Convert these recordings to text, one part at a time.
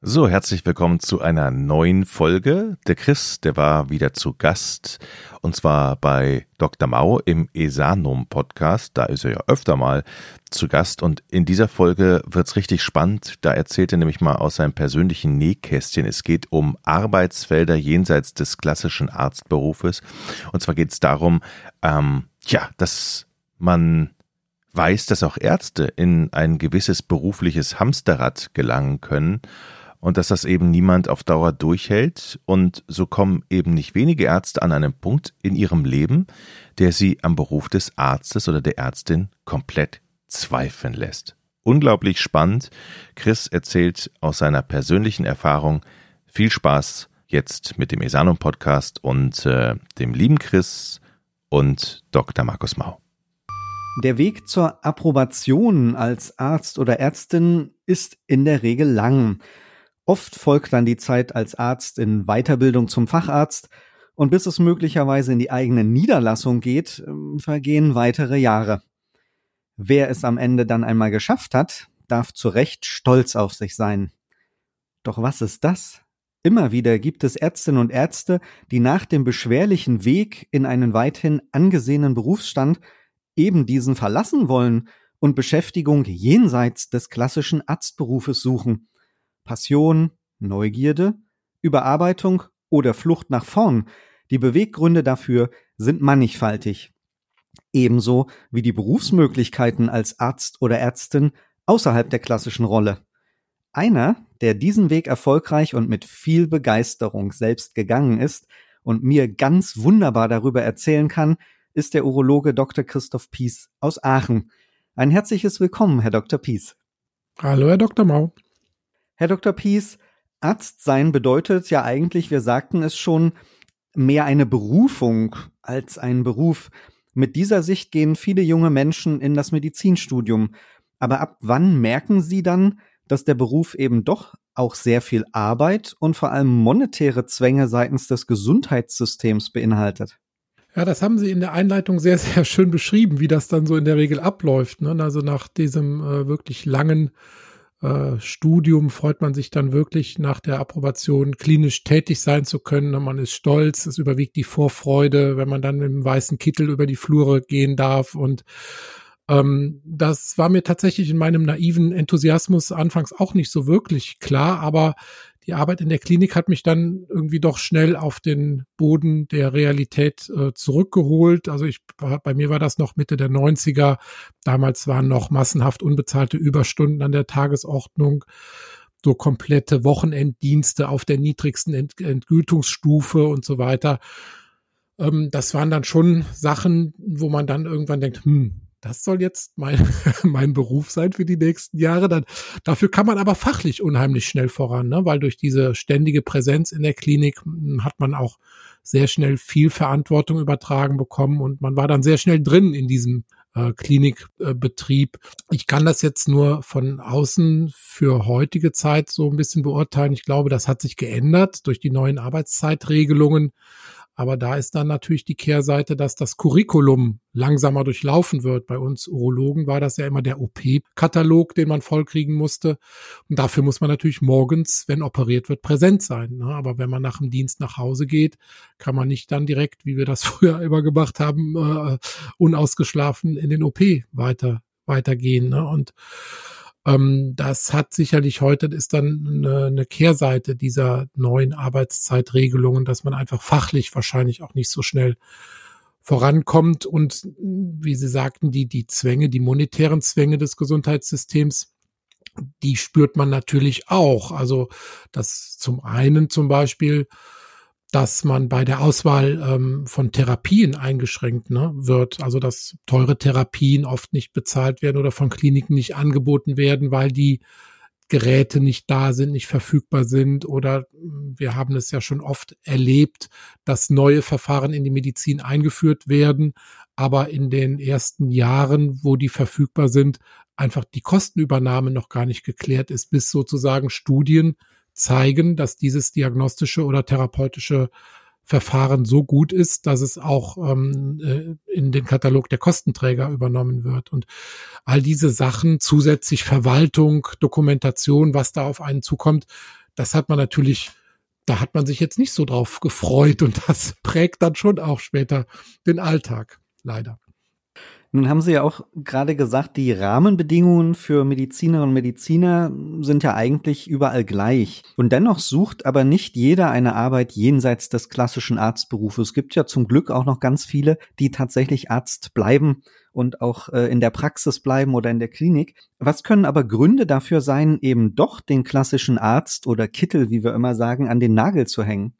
So, herzlich willkommen zu einer neuen Folge. Der Chris, der war wieder zu Gast und zwar bei Dr. Mau im Esanum Podcast. Da ist er ja öfter mal zu Gast und in dieser Folge wird's richtig spannend. Da erzählt er nämlich mal aus seinem persönlichen Nähkästchen. Es geht um Arbeitsfelder jenseits des klassischen Arztberufes und zwar geht's darum, ähm, ja, dass man weiß, dass auch Ärzte in ein gewisses berufliches Hamsterrad gelangen können und dass das eben niemand auf Dauer durchhält. Und so kommen eben nicht wenige Ärzte an einem Punkt in ihrem Leben, der sie am Beruf des Arztes oder der Ärztin komplett zweifeln lässt. Unglaublich spannend. Chris erzählt aus seiner persönlichen Erfahrung. Viel Spaß jetzt mit dem Esanum Podcast und äh, dem lieben Chris und Dr. Markus Mau. Der Weg zur Approbation als Arzt oder Ärztin ist in der Regel lang. Oft folgt dann die Zeit als Arzt in Weiterbildung zum Facharzt und bis es möglicherweise in die eigene Niederlassung geht, ähm, vergehen weitere Jahre. Wer es am Ende dann einmal geschafft hat, darf zu Recht stolz auf sich sein. Doch was ist das? Immer wieder gibt es Ärztinnen und Ärzte, die nach dem beschwerlichen Weg in einen weithin angesehenen Berufsstand eben diesen verlassen wollen und Beschäftigung jenseits des klassischen Arztberufes suchen. Passion, Neugierde, Überarbeitung oder Flucht nach vorn, die Beweggründe dafür sind mannigfaltig. Ebenso wie die Berufsmöglichkeiten als Arzt oder Ärztin außerhalb der klassischen Rolle. Einer, der diesen Weg erfolgreich und mit viel Begeisterung selbst gegangen ist und mir ganz wunderbar darüber erzählen kann, ist der Urologe Dr. Christoph Pies aus Aachen. Ein herzliches Willkommen, Herr Dr. Pies. Hallo, Herr Dr. Mau. Herr Dr. Pies, Arzt sein bedeutet ja eigentlich, wir sagten es schon, mehr eine Berufung als ein Beruf. Mit dieser Sicht gehen viele junge Menschen in das Medizinstudium. Aber ab wann merken sie dann, dass der Beruf eben doch auch sehr viel Arbeit und vor allem monetäre Zwänge seitens des Gesundheitssystems beinhaltet? Ja, das haben Sie in der Einleitung sehr, sehr schön beschrieben, wie das dann so in der Regel abläuft. Ne? Also nach diesem äh, wirklich langen äh, Studium freut man sich dann wirklich nach der Approbation klinisch tätig sein zu können. Man ist stolz, es überwiegt die Vorfreude, wenn man dann dem weißen Kittel über die Flure gehen darf. Und ähm, das war mir tatsächlich in meinem naiven Enthusiasmus anfangs auch nicht so wirklich klar, aber die Arbeit in der Klinik hat mich dann irgendwie doch schnell auf den Boden der Realität äh, zurückgeholt. Also ich bei mir war das noch Mitte der 90er. Damals waren noch massenhaft unbezahlte Überstunden an der Tagesordnung so komplette Wochenenddienste auf der niedrigsten Ent Entgütungsstufe und so weiter. Ähm, das waren dann schon Sachen, wo man dann irgendwann denkt, hm, das soll jetzt mein, mein Beruf sein für die nächsten Jahre. Dann, dafür kann man aber fachlich unheimlich schnell voran, ne? weil durch diese ständige Präsenz in der Klinik hm, hat man auch sehr schnell viel Verantwortung übertragen bekommen und man war dann sehr schnell drin in diesem äh, Klinikbetrieb. Äh, ich kann das jetzt nur von außen für heutige Zeit so ein bisschen beurteilen. Ich glaube, das hat sich geändert durch die neuen Arbeitszeitregelungen. Aber da ist dann natürlich die Kehrseite, dass das Curriculum langsamer durchlaufen wird. Bei uns Urologen war das ja immer der OP-Katalog, den man vollkriegen musste. Und dafür muss man natürlich morgens, wenn operiert wird, präsent sein. Ne? Aber wenn man nach dem Dienst nach Hause geht, kann man nicht dann direkt, wie wir das früher immer gemacht haben, äh, unausgeschlafen in den OP weiter weitergehen. Ne? Und ähm, das hat sicherlich heute, ist dann eine, eine Kehrseite dieser neuen Arbeitszeitregelungen, dass man einfach fachlich wahrscheinlich auch nicht so schnell vorankommt und wie Sie sagten, die, die Zwänge, die monetären Zwänge des Gesundheitssystems, die spürt man natürlich auch. Also das zum einen zum Beispiel dass man bei der Auswahl ähm, von Therapien eingeschränkt ne, wird. Also dass teure Therapien oft nicht bezahlt werden oder von Kliniken nicht angeboten werden, weil die Geräte nicht da sind, nicht verfügbar sind oder wir haben es ja schon oft erlebt, dass neue Verfahren in die Medizin eingeführt werden, aber in den ersten Jahren, wo die verfügbar sind, einfach die Kostenübernahme noch gar nicht geklärt ist, bis sozusagen Studien zeigen, dass dieses diagnostische oder therapeutische Verfahren so gut ist, dass es auch ähm, äh, in den Katalog der Kostenträger übernommen wird. Und all diese Sachen, zusätzlich Verwaltung, Dokumentation, was da auf einen zukommt, das hat man natürlich, da hat man sich jetzt nicht so drauf gefreut und das prägt dann schon auch später den Alltag, leider. Nun haben Sie ja auch gerade gesagt, die Rahmenbedingungen für Medizinerinnen und Mediziner sind ja eigentlich überall gleich. Und dennoch sucht aber nicht jeder eine Arbeit jenseits des klassischen Arztberufes. Es gibt ja zum Glück auch noch ganz viele, die tatsächlich Arzt bleiben und auch äh, in der Praxis bleiben oder in der Klinik. Was können aber Gründe dafür sein, eben doch den klassischen Arzt oder Kittel, wie wir immer sagen, an den Nagel zu hängen?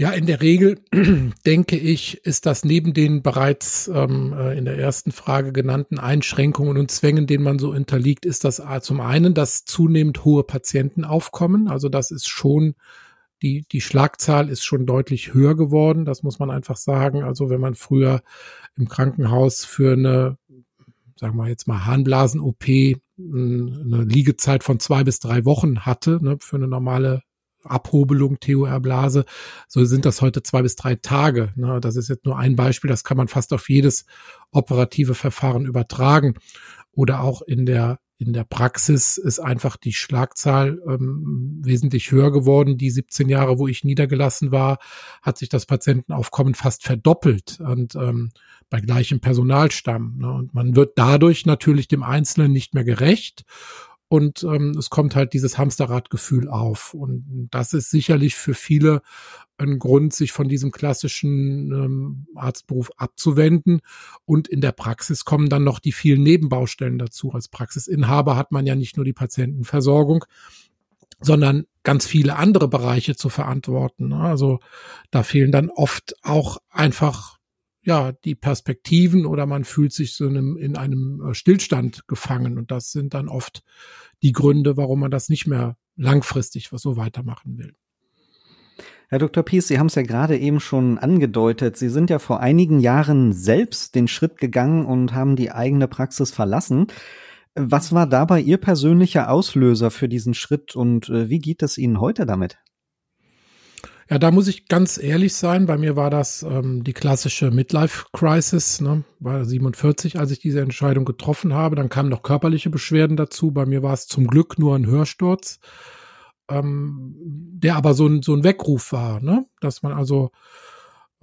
Ja, in der Regel denke ich, ist das neben den bereits ähm, äh, in der ersten Frage genannten Einschränkungen und Zwängen, denen man so unterliegt, ist das zum einen das zunehmend hohe Patientenaufkommen. Also das ist schon die, die Schlagzahl ist schon deutlich höher geworden. Das muss man einfach sagen. Also wenn man früher im Krankenhaus für eine, sagen wir jetzt mal Harnblasen-OP eine Liegezeit von zwei bis drei Wochen hatte, ne, für eine normale Abhobelung, TOR-Blase, so sind das heute zwei bis drei Tage. Ne? Das ist jetzt nur ein Beispiel, das kann man fast auf jedes operative Verfahren übertragen. Oder auch in der in der Praxis ist einfach die Schlagzahl ähm, wesentlich höher geworden. Die 17 Jahre, wo ich niedergelassen war, hat sich das Patientenaufkommen fast verdoppelt und ähm, bei gleichem Personalstamm. Ne? Und man wird dadurch natürlich dem Einzelnen nicht mehr gerecht und ähm, es kommt halt dieses Hamsterradgefühl auf. Und das ist sicherlich für viele ein Grund, sich von diesem klassischen ähm, Arztberuf abzuwenden. Und in der Praxis kommen dann noch die vielen Nebenbaustellen dazu. Als Praxisinhaber hat man ja nicht nur die Patientenversorgung, sondern ganz viele andere Bereiche zu verantworten. Also da fehlen dann oft auch einfach ja, die Perspektiven oder man fühlt sich so in einem, in einem äh, Stillstand gefangen. Und das sind dann oft die Gründe, warum man das nicht mehr langfristig so weitermachen will. Herr Dr. Pies, Sie haben es ja gerade eben schon angedeutet. Sie sind ja vor einigen Jahren selbst den Schritt gegangen und haben die eigene Praxis verlassen. Was war dabei Ihr persönlicher Auslöser für diesen Schritt und äh, wie geht es Ihnen heute damit? Ja, da muss ich ganz ehrlich sein. Bei mir war das ähm, die klassische Midlife-Crisis. Ne? War 47, als ich diese Entscheidung getroffen habe. Dann kamen noch körperliche Beschwerden dazu. Bei mir war es zum Glück nur ein Hörsturz, ähm, der aber so ein, so ein Weckruf war, ne? dass man also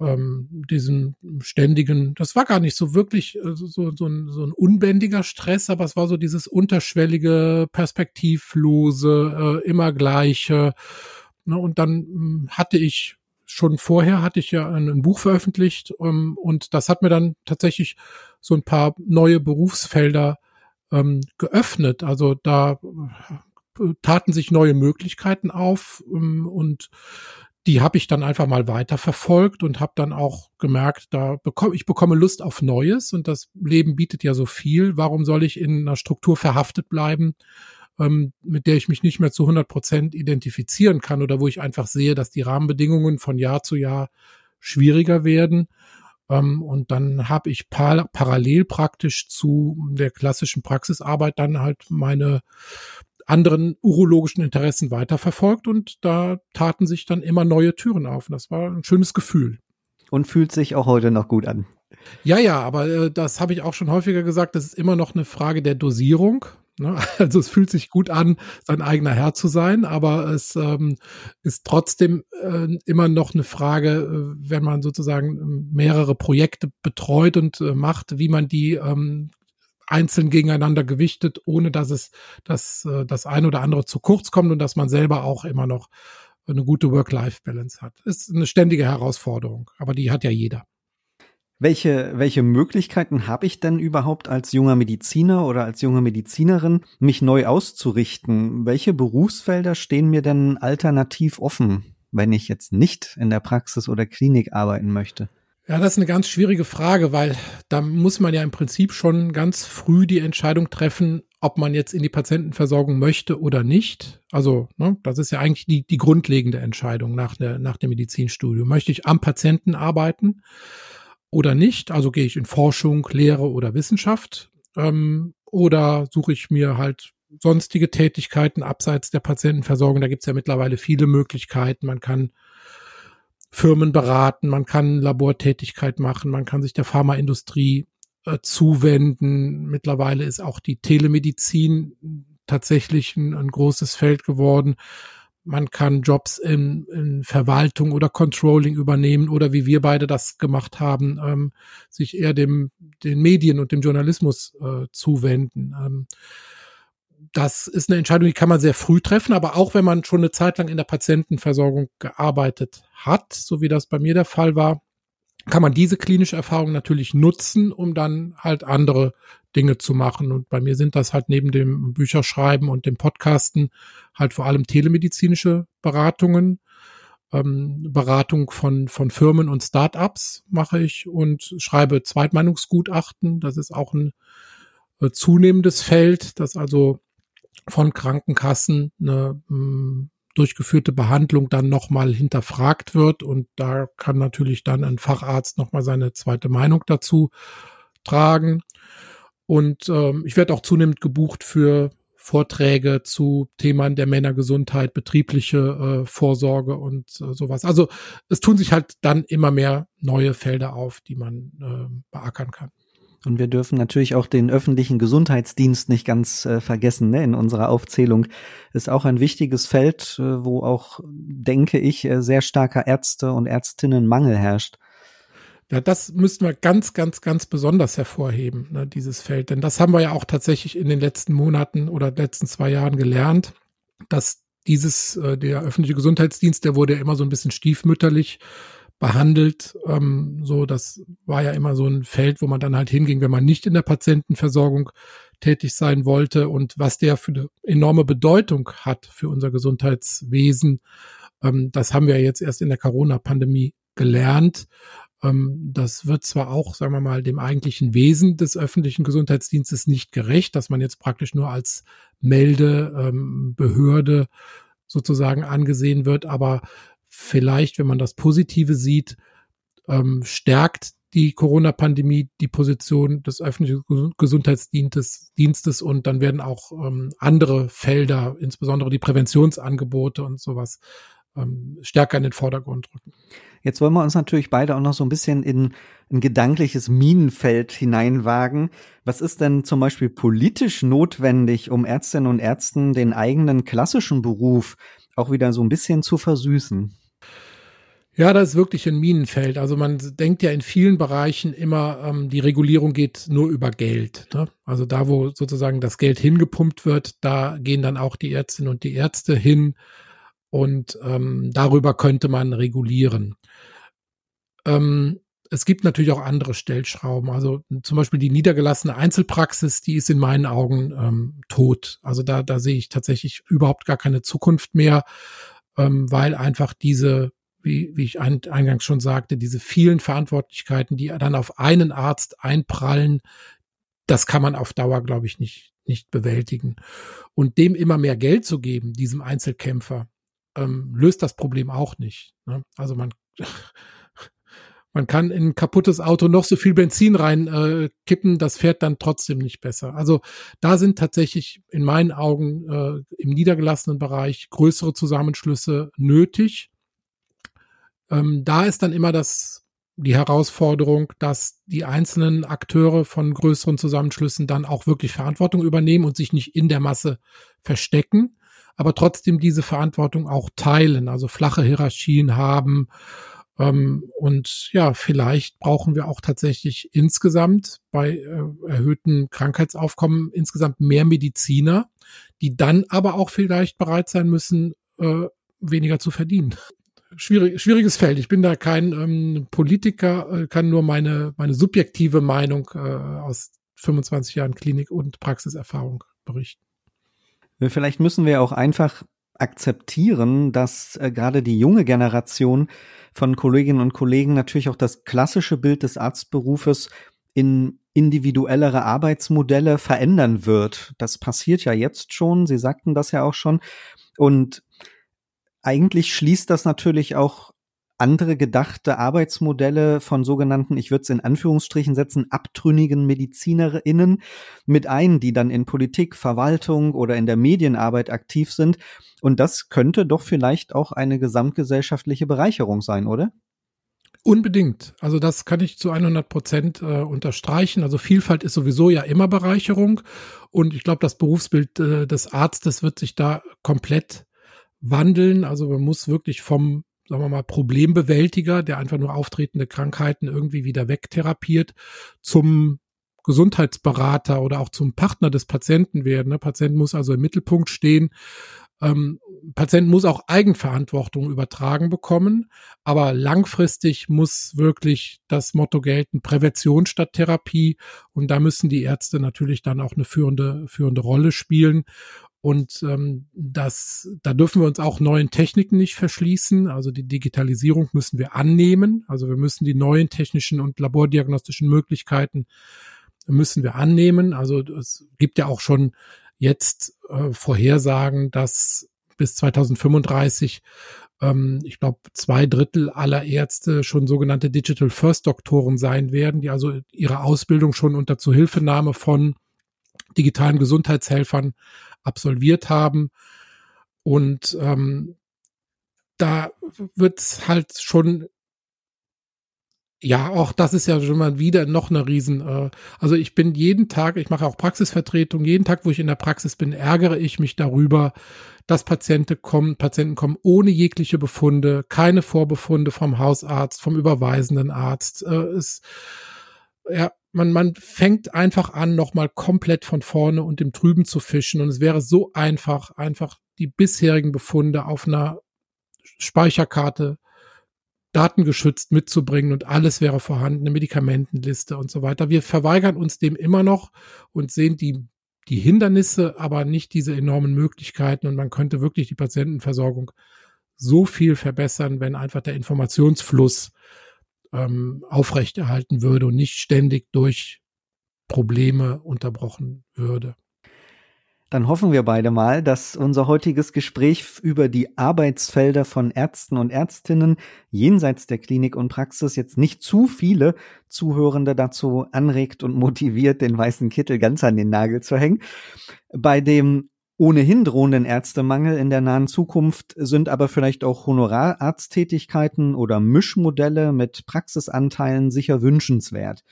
ähm, diesen ständigen, das war gar nicht so wirklich äh, so, so, ein, so ein unbändiger Stress, aber es war so dieses unterschwellige, perspektivlose, äh, immer gleiche. Ne, und dann hm, hatte ich schon vorher hatte ich ja ein, Buch veröffentlicht ähm, und das hat mir dann tatsächlich so ein paar neue Berufsfelder ähm, geöffnet. Also da äh, taten sich neue Möglichkeiten auf ähm, und die habe ich dann einfach mal weiter verfolgt und habe dann auch gemerkt, da bekomme ich bekomme Lust auf Neues und das Leben bietet ja so viel. Warum soll ich in einer Struktur verhaftet bleiben? Ähm, mit der ich mich nicht mehr zu 100 Prozent identifizieren kann oder wo ich einfach sehe, dass die Rahmenbedingungen von Jahr zu Jahr schwieriger werden. Ähm, und dann habe ich par parallel praktisch zu der klassischen Praxisarbeit dann halt meine anderen urologischen Interessen weiterverfolgt und da taten sich dann immer neue Türen auf. Und das war ein schönes Gefühl. Und fühlt sich auch heute noch gut an. Ja, ja, aber äh, das habe ich auch schon häufiger gesagt, das ist immer noch eine Frage der Dosierung. Ne? Also es fühlt sich gut an, sein eigener Herr zu sein, aber es ähm, ist trotzdem äh, immer noch eine Frage, äh, wenn man sozusagen ähm, mehrere Projekte betreut und äh, macht, wie man die ähm, einzeln gegeneinander gewichtet, ohne dass es dass, äh, das eine oder andere zu kurz kommt und dass man selber auch immer noch eine gute Work-Life-Balance hat. Ist eine ständige Herausforderung, aber die hat ja jeder. Welche, welche Möglichkeiten habe ich denn überhaupt als junger Mediziner oder als junge Medizinerin, mich neu auszurichten? Welche Berufsfelder stehen mir denn alternativ offen, wenn ich jetzt nicht in der Praxis oder Klinik arbeiten möchte? Ja, das ist eine ganz schwierige Frage, weil da muss man ja im Prinzip schon ganz früh die Entscheidung treffen, ob man jetzt in die Patientenversorgung möchte oder nicht. Also, ne, das ist ja eigentlich die, die grundlegende Entscheidung nach, der, nach dem Medizinstudium. Möchte ich am Patienten arbeiten oder nicht? Also gehe ich in Forschung, Lehre oder Wissenschaft? Ähm, oder suche ich mir halt sonstige Tätigkeiten abseits der Patientenversorgung? Da gibt es ja mittlerweile viele Möglichkeiten. Man kann Firmen beraten, man kann Labortätigkeit machen, man kann sich der Pharmaindustrie äh, zuwenden. Mittlerweile ist auch die Telemedizin tatsächlich ein, ein großes Feld geworden. Man kann Jobs in, in, Verwaltung oder Controlling übernehmen oder wie wir beide das gemacht haben, ähm, sich eher dem den Medien und dem Journalismus äh, zuwenden. Ähm, das ist eine Entscheidung, die kann man sehr früh treffen, aber auch wenn man schon eine Zeit lang in der Patientenversorgung gearbeitet hat, so wie das bei mir der Fall war, kann man diese klinische Erfahrung natürlich nutzen, um dann halt andere Dinge zu machen. Und bei mir sind das halt neben dem Bücherschreiben und dem Podcasten halt vor allem telemedizinische Beratungen. Ähm, Beratung von, von Firmen und Startups mache ich und schreibe Zweitmeinungsgutachten. Das ist auch ein äh, zunehmendes Feld, das also von Krankenkassen eine hm, durchgeführte Behandlung dann nochmal hinterfragt wird und da kann natürlich dann ein Facharzt nochmal seine zweite Meinung dazu tragen. Und ähm, ich werde auch zunehmend gebucht für Vorträge zu Themen der Männergesundheit, betriebliche äh, Vorsorge und äh, sowas. Also es tun sich halt dann immer mehr neue Felder auf, die man äh, beackern kann. Und wir dürfen natürlich auch den öffentlichen Gesundheitsdienst nicht ganz äh, vergessen. Ne? In unserer Aufzählung ist auch ein wichtiges Feld, äh, wo auch, denke ich, äh, sehr starker Ärzte und Ärztinnenmangel herrscht. Ja, das müssten wir ganz, ganz, ganz besonders hervorheben, ne, dieses Feld. Denn das haben wir ja auch tatsächlich in den letzten Monaten oder letzten zwei Jahren gelernt, dass dieses, äh, der öffentliche Gesundheitsdienst, der wurde ja immer so ein bisschen stiefmütterlich behandelt. Ähm, so, das war ja immer so ein Feld, wo man dann halt hinging, wenn man nicht in der Patientenversorgung tätig sein wollte und was der für eine enorme Bedeutung hat für unser Gesundheitswesen. Ähm, das haben wir jetzt erst in der Corona-Pandemie gelernt. Ähm, das wird zwar auch, sagen wir mal, dem eigentlichen Wesen des öffentlichen Gesundheitsdienstes nicht gerecht, dass man jetzt praktisch nur als Meldebehörde ähm, sozusagen angesehen wird, aber vielleicht, wenn man das Positive sieht, ähm, stärkt die Corona-Pandemie die Position des öffentlichen Gesundheitsdienstes Dienstes und dann werden auch ähm, andere Felder, insbesondere die Präventionsangebote und sowas, ähm, stärker in den Vordergrund rücken. Jetzt wollen wir uns natürlich beide auch noch so ein bisschen in ein gedankliches Minenfeld hineinwagen. Was ist denn zum Beispiel politisch notwendig, um Ärztinnen und Ärzten den eigenen klassischen Beruf auch wieder so ein bisschen zu versüßen? Ja, das ist wirklich ein Minenfeld. Also man denkt ja in vielen Bereichen immer, ähm, die Regulierung geht nur über Geld. Ne? Also da, wo sozusagen das Geld hingepumpt wird, da gehen dann auch die Ärztinnen und die Ärzte hin und ähm, darüber könnte man regulieren. Ähm, es gibt natürlich auch andere Stellschrauben. Also zum Beispiel die niedergelassene Einzelpraxis, die ist in meinen Augen ähm, tot. Also da, da sehe ich tatsächlich überhaupt gar keine Zukunft mehr, ähm, weil einfach diese wie, wie ich eingangs schon sagte, diese vielen Verantwortlichkeiten, die dann auf einen Arzt einprallen, das kann man auf Dauer, glaube ich, nicht, nicht bewältigen. Und dem immer mehr Geld zu geben, diesem Einzelkämpfer, ähm, löst das Problem auch nicht. Ne? Also man, man kann in ein kaputtes Auto noch so viel Benzin rein äh, das fährt dann trotzdem nicht besser. Also da sind tatsächlich in meinen Augen äh, im niedergelassenen Bereich größere Zusammenschlüsse nötig ähm, da ist dann immer das, die Herausforderung, dass die einzelnen Akteure von größeren Zusammenschlüssen dann auch wirklich Verantwortung übernehmen und sich nicht in der Masse verstecken, aber trotzdem diese Verantwortung auch teilen, also flache Hierarchien haben. Ähm, und ja, vielleicht brauchen wir auch tatsächlich insgesamt bei äh, erhöhten Krankheitsaufkommen insgesamt mehr Mediziner, die dann aber auch vielleicht bereit sein müssen, äh, weniger zu verdienen schwierig, schwieriges Feld. Ich bin da kein ähm, Politiker, äh, kann nur meine, meine subjektive Meinung aus 25 Jahren Klinik- und Praxiserfahrung berichten. Vielleicht müssen wir auch einfach akzeptieren, dass äh, gerade die junge Generation von Kolleginnen und Kollegen natürlich auch das klassische Bild des Arztberufes in individuellere Arbeitsmodelle verändern wird. Das passiert ja jetzt schon. Sie sagten das ja auch schon. Und eigentlich schließt das natürlich auch andere gedachte Arbeitsmodelle von sogenannten, ich würde es in Anführungsstrichen setzen, abtrünnigen MedizinerInnen mit ein, die dann in Politik, Verwaltung oder in der Medienarbeit aktiv sind. Und das könnte doch vielleicht auch eine gesamtgesellschaftliche Bereicherung sein, oder? Unbedingt. Also das kann ich zu 100 Prozent äh, unterstreichen. Also Vielfalt ist sowieso ja immer Bereicherung. Und ich glaube, das Berufsbild äh, des Arztes wird sich da komplett wandeln. Also man muss wirklich vom sagen wir mal, Problembewältiger, der einfach nur auftretende Krankheiten irgendwie wieder wegtherapiert, zum Gesundheitsberater oder auch zum Partner des Patienten werden. Der Patient muss also im Mittelpunkt stehen. Ähm, Patient muss auch Eigenverantwortung übertragen bekommen, aber langfristig muss wirklich das Motto gelten, Prävention statt Therapie. Und da müssen die Ärzte natürlich dann auch eine führende, führende Rolle spielen. Und ähm, das, da dürfen wir uns auch neuen Techniken nicht verschließen. Also die Digitalisierung müssen wir annehmen. Also wir müssen die neuen technischen und labordiagnostischen Möglichkeiten müssen wir annehmen. Also es gibt ja auch schon jetzt äh, Vorhersagen, dass bis 2035 ähm, ich glaube, zwei Drittel aller Ärzte schon sogenannte Digital First Doktoren sein werden, die also ihre Ausbildung schon unter Zuhilfenahme von digitalen Gesundheitshelfern absolviert haben. Und ähm, da wird's halt schon ja, auch das ist ja schon mal wieder noch eine Riesen. Äh, also ich bin jeden Tag, ich mache auch Praxisvertretung, jeden Tag, wo ich in der Praxis bin, ärgere ich mich darüber, dass Patienten kommen, Patienten kommen ohne jegliche Befunde, keine Vorbefunde vom Hausarzt, vom überweisenden Arzt. Äh, es, ja, man, man fängt einfach an, nochmal komplett von vorne und im Trüben zu fischen. Und es wäre so einfach, einfach die bisherigen Befunde auf einer Speicherkarte datengeschützt mitzubringen und alles wäre vorhanden, eine Medikamentenliste und so weiter. Wir verweigern uns dem immer noch und sehen die, die Hindernisse, aber nicht diese enormen Möglichkeiten. Und man könnte wirklich die Patientenversorgung so viel verbessern, wenn einfach der Informationsfluss ähm, aufrechterhalten würde und nicht ständig durch Probleme unterbrochen würde. Dann hoffen wir beide mal, dass unser heutiges Gespräch über die Arbeitsfelder von Ärzten und Ärztinnen jenseits der Klinik und Praxis jetzt nicht zu viele Zuhörende dazu anregt und motiviert, den weißen Kittel ganz an den Nagel zu hängen. Bei dem ohnehin drohenden Ärztemangel in der nahen Zukunft sind aber vielleicht auch Honorararzttätigkeiten oder Mischmodelle mit Praxisanteilen sicher wünschenswert.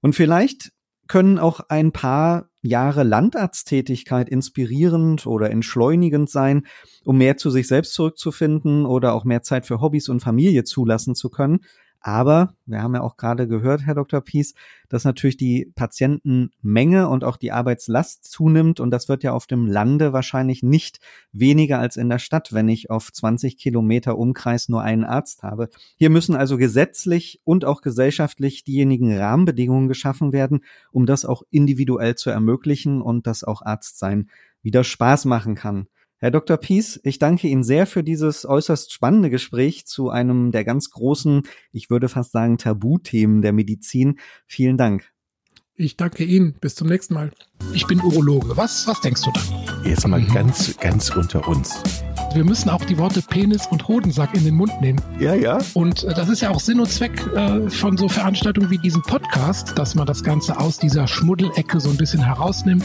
Und vielleicht können auch ein paar Jahre Landarzttätigkeit inspirierend oder entschleunigend sein, um mehr zu sich selbst zurückzufinden oder auch mehr Zeit für Hobbys und Familie zulassen zu können. Aber wir haben ja auch gerade gehört, Herr Dr. Pies, dass natürlich die Patientenmenge und auch die Arbeitslast zunimmt. Und das wird ja auf dem Lande wahrscheinlich nicht weniger als in der Stadt, wenn ich auf 20 Kilometer Umkreis nur einen Arzt habe. Hier müssen also gesetzlich und auch gesellschaftlich diejenigen Rahmenbedingungen geschaffen werden, um das auch individuell zu ermöglichen und dass auch Arztsein wieder Spaß machen kann. Herr Dr. Pies, ich danke Ihnen sehr für dieses äußerst spannende Gespräch zu einem der ganz großen, ich würde fast sagen, Tabuthemen der Medizin. Vielen Dank. Ich danke Ihnen. Bis zum nächsten Mal. Ich bin Urologe. Was, was denkst du da? Jetzt mal mhm. ganz, ganz unter uns. Wir müssen auch die Worte Penis und Hodensack in den Mund nehmen. Ja, ja. Und äh, das ist ja auch Sinn und Zweck äh, von so Veranstaltungen wie diesem Podcast, dass man das Ganze aus dieser Schmuddelecke so ein bisschen herausnimmt.